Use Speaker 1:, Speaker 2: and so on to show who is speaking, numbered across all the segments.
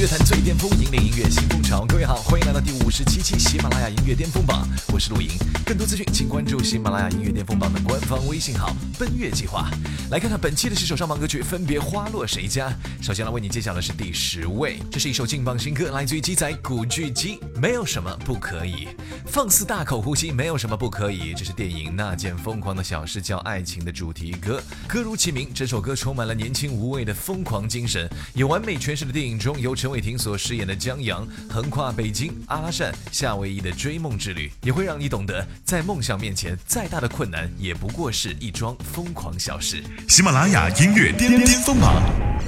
Speaker 1: 乐坛最巅峰，引领音乐新风潮。各位好，欢迎来到第五十七期喜马拉雅音乐巅峰榜，我是陆莹。更多资讯，请关注喜马拉雅音乐巅峰榜的官方微信号“奔月计划”。来看看本期的十首上榜歌曲，分别花落谁家。首先来为你揭晓的是第十位，这是一首劲爆新歌，来自于鸡仔古巨基，没有什么不可以。放肆大口呼吸，没有什么不可以。这是电影《那件疯狂的小事叫爱情》的主题歌，歌如其名，这首歌充满了年轻无畏的疯狂精神，也完美诠释了电影中由陈伟霆所饰演的江阳横跨北京、阿拉善、夏威夷的追梦之旅，也会让你懂得，在梦想面前，再大的困难也不过是一桩疯狂小事。
Speaker 2: 喜马拉雅音乐巅巅峰榜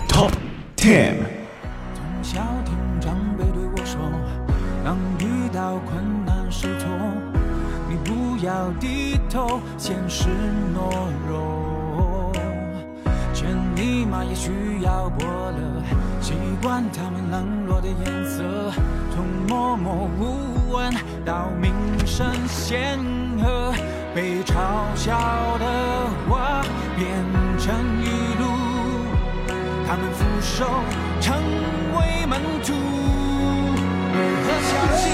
Speaker 2: Top Ten。
Speaker 3: 从小听长辈对我说，当遇到困难时痛，你不要低头，现实懦弱。劝你妈也需要伯乐，习惯他们冷落的颜色，从默默无闻到名声显赫，被嘲笑的话变成语录。他们俯首成为门徒，为何小心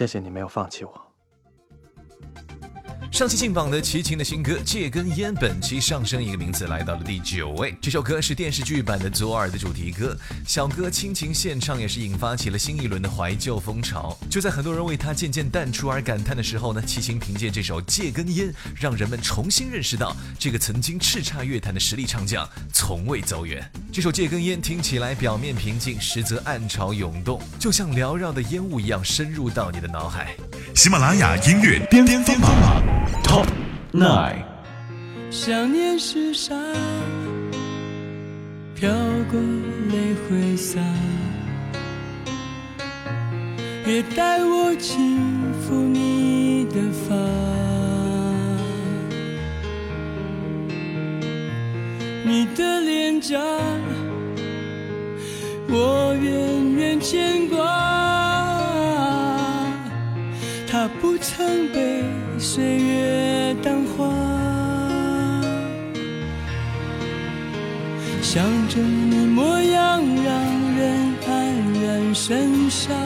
Speaker 3: 谢谢你没有放弃我。
Speaker 1: 上期进榜的齐秦的新歌《戒根烟》，本期上升一个名次来到了第九位。这首歌是电视剧版的《左耳》的主题歌，小哥亲情献唱，也是引发起了新一轮的怀旧风潮。就在很多人为他渐渐淡出而感叹的时候呢，齐秦凭借这首《戒根烟》，让人们重新认识到这个曾经叱咤乐坛的实力唱将从未走远。这首《戒根烟》听起来表面平静，实则暗潮涌动，就像缭绕的烟雾一样深入到你的脑海。
Speaker 2: 喜马拉雅音乐巅巅峰榜 Top Nine。
Speaker 3: 想念是沙，飘过泪挥洒，也带我轻抚你的发。你的脸颊，我远远牵挂。它不曾被岁月淡化，想着你模样让人黯然神伤。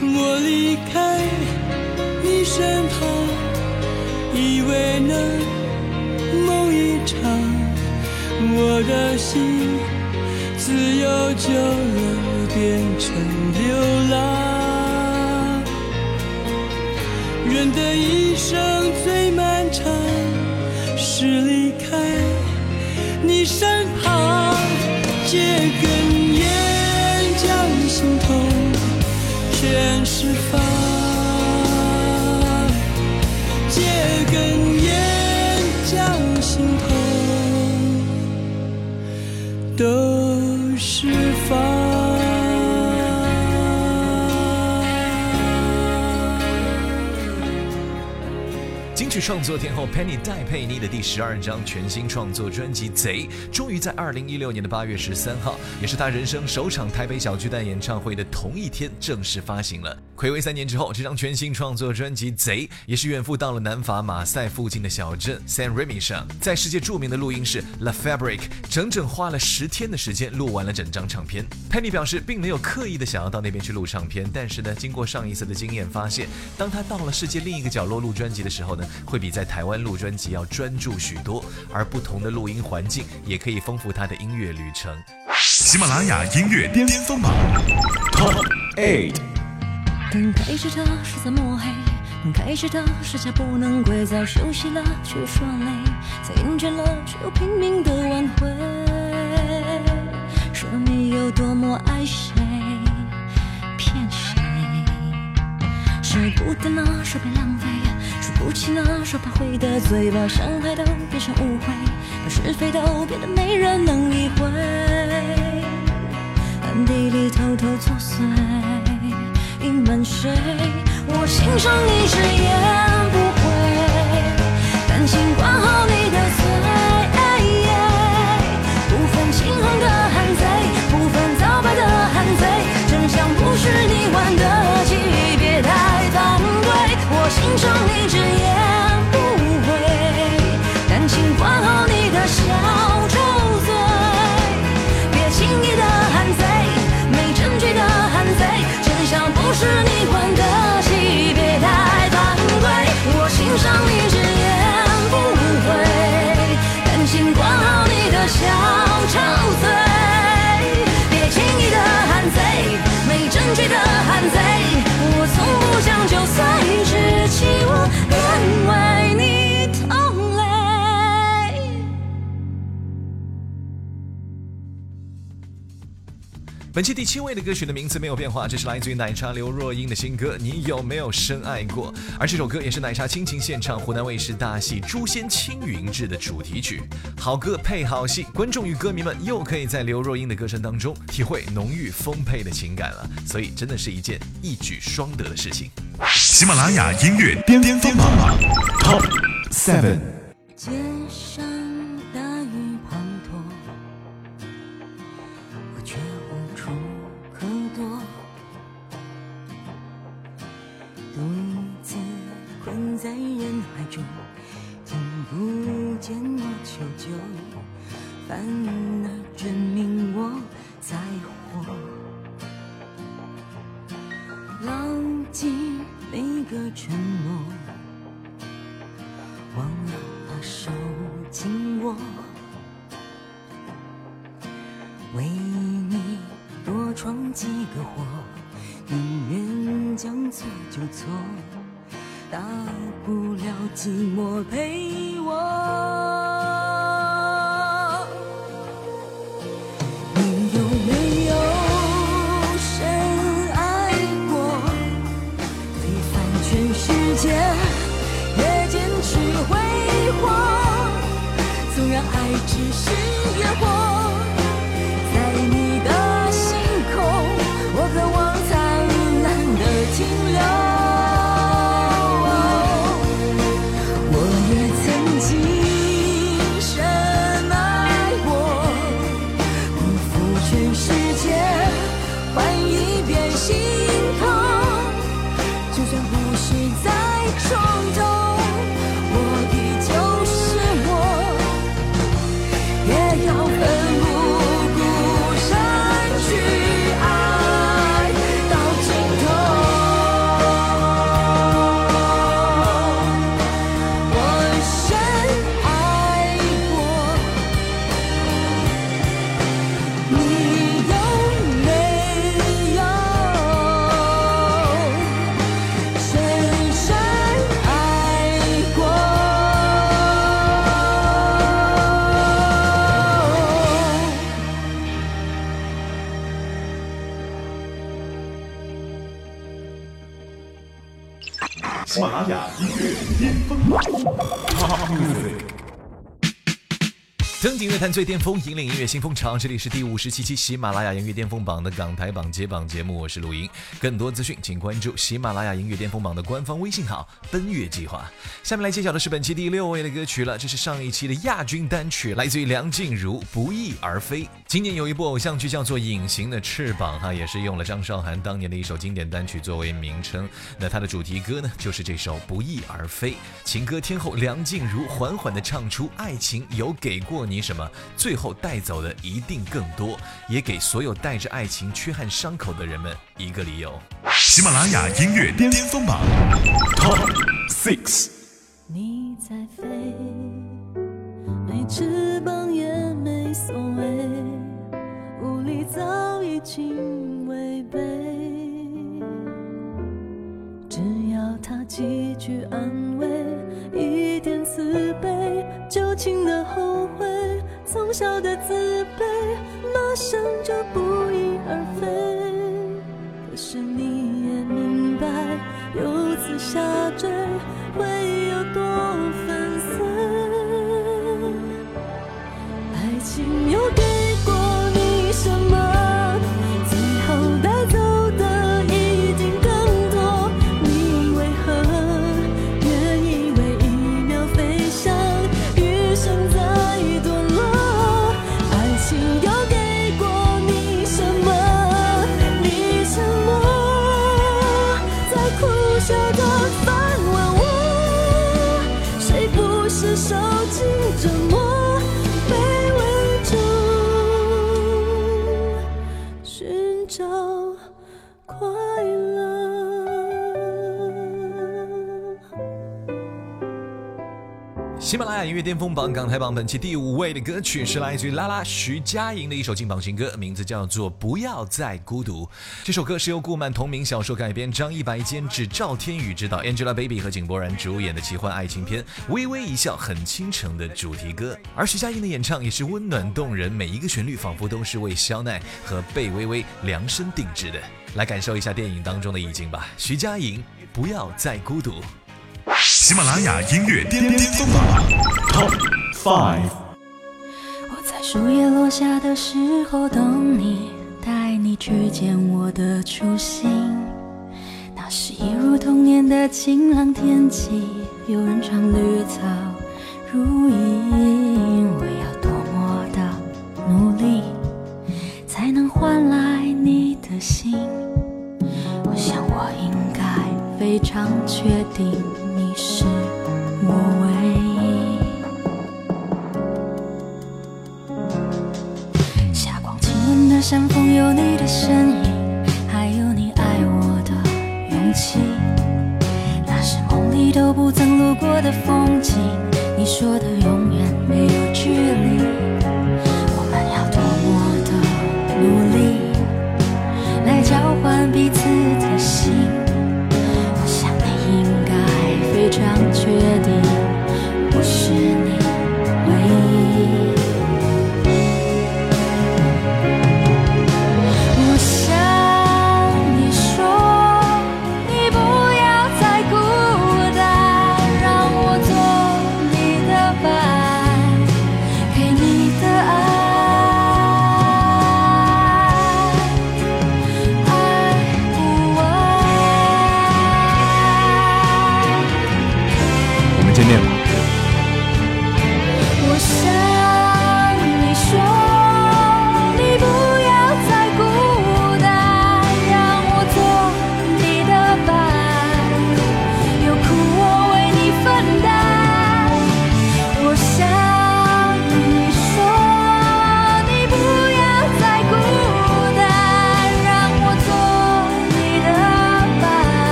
Speaker 3: 我离的心自由久了变成流浪。人的一生最漫长，是离开你身
Speaker 1: 创作天后 Penny 戴佩妮的第十二张全新创作专辑《贼》，终于在二零一六年的八月十三号，也是她人生首场台北小巨蛋演唱会的同一天正式发行了。暌违三年之后，这张全新创作专辑《贼》也是远赴到了南法马赛附近的小镇 San Remi 上，在世界著名的录音室 La Fabric，整整花了十天的时间录完了整张唱片。Penny 表示，并没有刻意的想要到那边去录唱片，但是呢，经过上一次的经验，发现当他到了世界另一个角落录专辑的时候呢，会比在台湾录专辑要专注许多，而不同的录音环境也可以丰富他的音乐旅程。
Speaker 2: 喜马拉雅音乐巅峰榜 Top Eight。
Speaker 4: 刚开始的是在抹黑，刚开始的是下不能跪，早休息了却说累，才厌倦了却又拼命的挽回。说你有多么爱谁，骗谁？舍不得呢，说别浪费，不起了，说怕会得罪，把伤害都变成误会，把是非都变得没人能理会，暗地里偷偷作祟。隐瞒谁？我欣赏你直眼
Speaker 1: 本期第七位的歌曲的名字没有变化，这是来自于奶茶刘若英的新歌《你有没有深爱过》，而这首歌也是奶茶亲情献唱湖南卫视大戏《诛仙青云志》的主题曲。好歌配好戏，观众与歌迷们又可以在刘若英的歌声当中体会浓郁丰沛的情感了，所以真的是一件一举双得的事情。
Speaker 2: 喜马拉雅音乐巅峰榜 Top Seven。
Speaker 4: 星
Speaker 2: 星点火雅音乐巅峰榜 Top Music。
Speaker 1: 登顶乐坛最巅峰，引领音乐新风潮。这里是第五十七期喜马拉雅音乐巅峰榜的港台榜揭榜节目，我是陆莹。更多资讯，请关注喜马拉雅音乐巅峰榜的官方微信号“奔月计划”。下面来揭晓的是本期第六位的歌曲了，这是上一期的亚军单曲，来自于梁静茹，《不翼而飞》。今年有一部偶像剧叫做《隐形的翅膀》，哈，也是用了张韶涵当年的一首经典单曲作为名称。那它的主题歌呢，就是这首《不翼而飞》。情歌天后梁静茹缓缓地唱出：“爱情有给过。”你什么？最后带走的一定更多，也给所有带着爱情缺憾伤口的人们一个理由。
Speaker 2: 喜马拉雅音乐巅峰榜 Top Six。
Speaker 4: 你在飞，没翅膀也没所谓，无力早已经违背。只要他几句安慰，一点慈悲，旧情的后悔。从小的自卑，马上就不翼而飞。可是你也明白，由此下坠心折磨
Speaker 1: 喜马拉雅音乐巅峰榜港台榜本期第五位的歌曲是来自于拉拉徐佳莹的一首劲榜新歌，名字叫做《不要再孤独》。这首歌是由顾漫同名小说改编，张一白监制，赵天宇执导，Angelababy 和井柏然主演的奇幻爱情片《微微一笑很倾城》的主题歌。而徐佳莹的演唱也是温暖动人，每一个旋律仿佛都是为肖奈和贝微微量身定制的。来感受一下电影当中的意境吧。徐佳莹，不要再孤独。
Speaker 2: 喜马拉雅音乐巅巅峰榜 Top Five。
Speaker 4: 我在树叶落下的时候等你，带你去见我的初心。那是一如童年的晴朗天气，有人唱绿草如茵。我要多么的努力，才能换来你的心？我想我应该非常确定。山峰，有你的身影，还有你爱我的勇气。那是梦里都不曾路过的风景。你说的永远没有距离，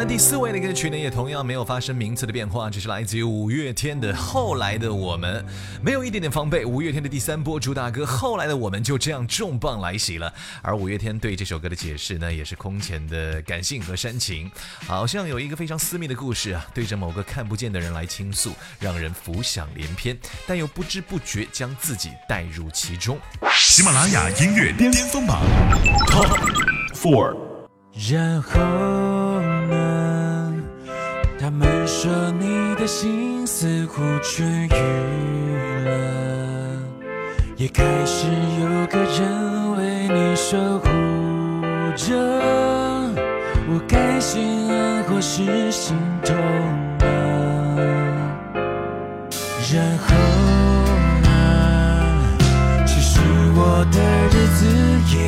Speaker 1: 本期榜单第四位的歌曲呢，也同样没有发生名次的变化，只是来自于五月天的《后来的我们》，没有一点点防备。五月天的第三波主打歌《后来的我们》就这样重磅来袭了。而五月天对这首歌的解释呢，也是空前的感性和煽情，好像有一个非常私密的故事啊，对着某个看不见的人来倾诉，让人浮想联翩，但又不知不觉将自己带入其中。
Speaker 2: 喜马拉雅音乐巅峰榜 Top Four。
Speaker 5: 然后说你的心似乎痊愈了，也开始有个人为你守护着。我该心安或是心痛呢？然后呢？其实我的日子也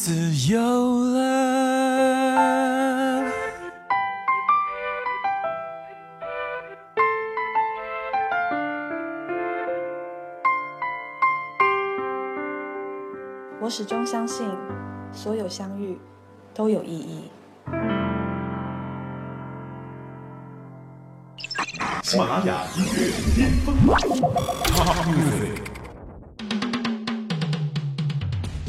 Speaker 5: 自由了。
Speaker 6: 我始终相信，所有相遇都有意义。
Speaker 2: 喜马拉雅音乐巅峰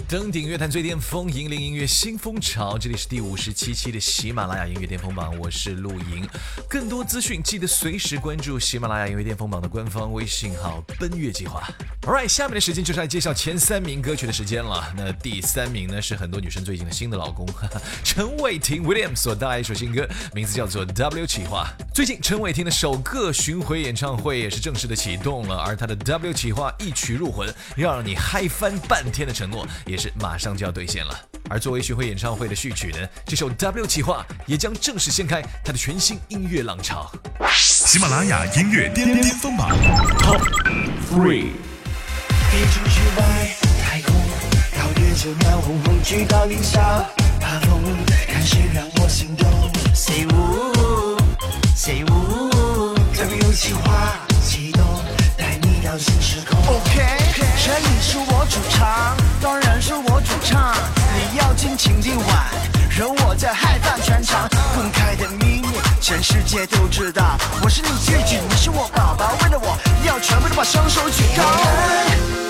Speaker 1: 登顶乐坛最巅峰，引领音乐新风潮。这里是第五十七期的喜马拉雅音乐巅峰榜，我是陆莹。更多资讯记得随时关注喜马拉雅音乐巅峰榜的官方微信号“奔月计划”。Alright，下面的时间就是来介绍前三名歌曲的时间了。那第三名呢是很多女生最近的新的老公，哈哈，陈伟霆 William 所带来一首新歌，名字叫做《W 企划》。最近陈伟霆的首个巡回演唱会也是正式的启动了，而他的 W 企划一曲入魂，要让你嗨翻半天的承诺也是马上就要兑现了。而作为巡回演唱会的序曲呢，这首 W 企划也将正式掀开他的全新音乐浪潮。
Speaker 2: 喜马拉雅音乐巅巅峰榜 Top Three。
Speaker 7: 飞出去外太空，超越着那轰轰巨到零下，怕风，看谁让我心动。Say 呜，Say 呜，W 计划启动，带你到新时空。OK，这里是我主场，当然是我主唱。你要尽情地玩，容我在嗨翻全场。全世界都知道，我是你自己，你是我宝宝。为了我，要全部都把双手举高。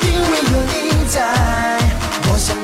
Speaker 7: 因为有你在，我想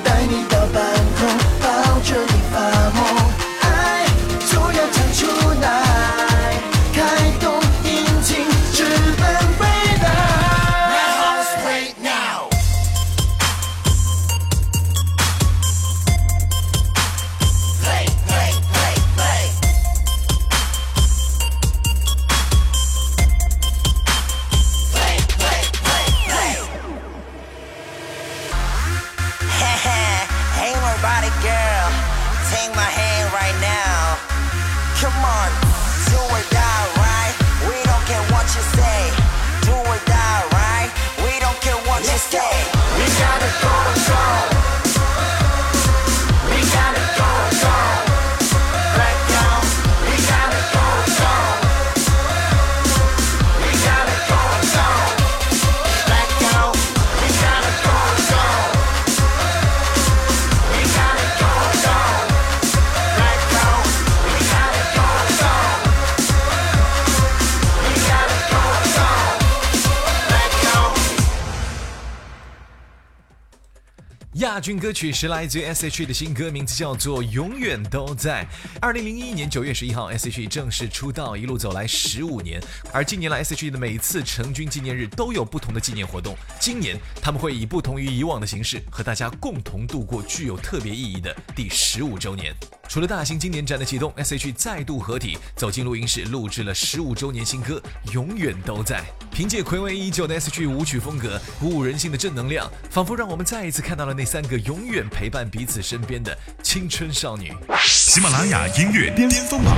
Speaker 1: 军歌曲是来自 S.H.E 的新歌，名字叫做《永远都在》。二零零一年九月十一号，S.H.E 正式出道，一路走来十五年。而近年来，S.H.E 的每次成军纪念日都有不同的纪念活动。今年他们会以不同于以往的形式，和大家共同度过具有特别意义的第十五周年。除了大型经典展的启动，S.H. 再度合体，走进录音室录制了十五周年新歌《永远都在》。凭借暌违已久的 S.H. 舞曲风格，鼓舞人心的正能量，仿佛让我们再一次看到了那三个永远陪伴彼此身边的青春少女。
Speaker 2: 喜马拉雅音乐巅峰榜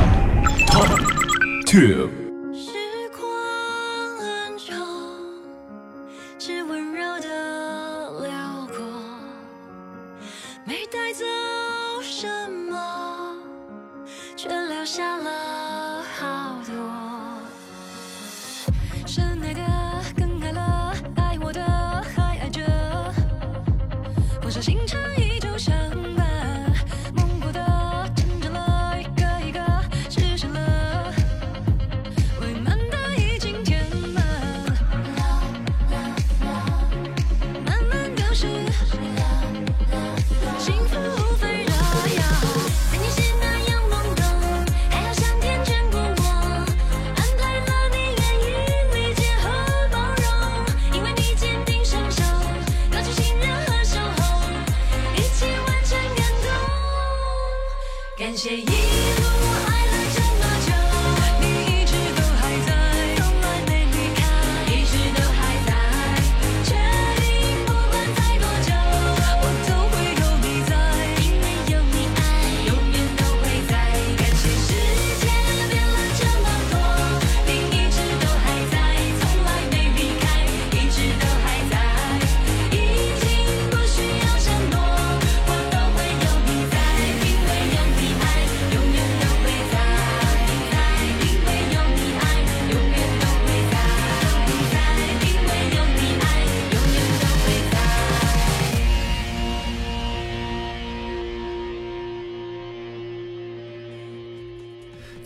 Speaker 2: Top Two。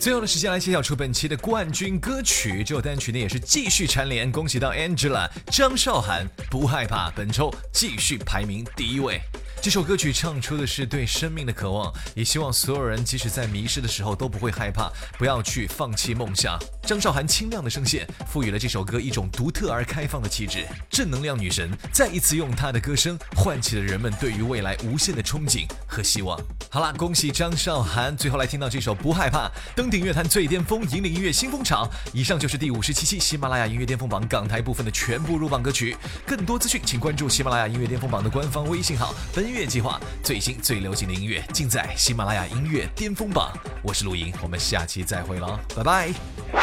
Speaker 1: 最后的时间来揭晓出本期的冠军歌曲，这首单曲呢也是继续蝉联，恭喜到 Angela 张韶涵，不害怕，本周继续排名第一位。这首歌曲唱出的是对生命的渴望，也希望所有人即使在迷失的时候都不会害怕，不要去放弃梦想。张韶涵清亮的声线赋予了这首歌一种独特而开放的气质，正能量女神再一次用她的歌声唤起了人们对于未来无限的憧憬和希望。好啦，恭喜张韶涵！最后来听到这首《不害怕》，登顶乐坛最巅峰，引领音乐新风潮。以上就是第五十七期喜马拉雅音乐巅峰榜港台部分的全部入榜歌曲。更多资讯，请关注喜马拉雅音乐巅峰榜的官方微信号。奔月计划最新最流行的音乐尽在喜马拉雅音乐巅峰榜。我是陆莹，我们下期再会了，拜拜。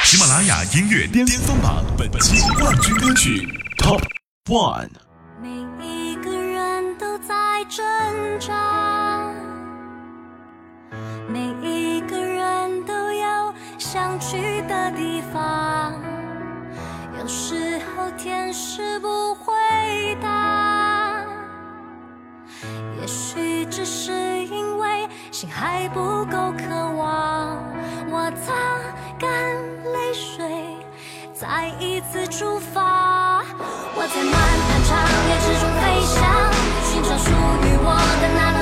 Speaker 2: 喜马拉雅音乐巅峰榜本期冠军歌曲 Top One。
Speaker 4: 每一个人都在挣扎，去的地方。有时候天使不回答，也许只是因为心还不够渴望。我擦干泪水，再一次出发。我在漫漫长夜之中飞翔，寻找属于我的那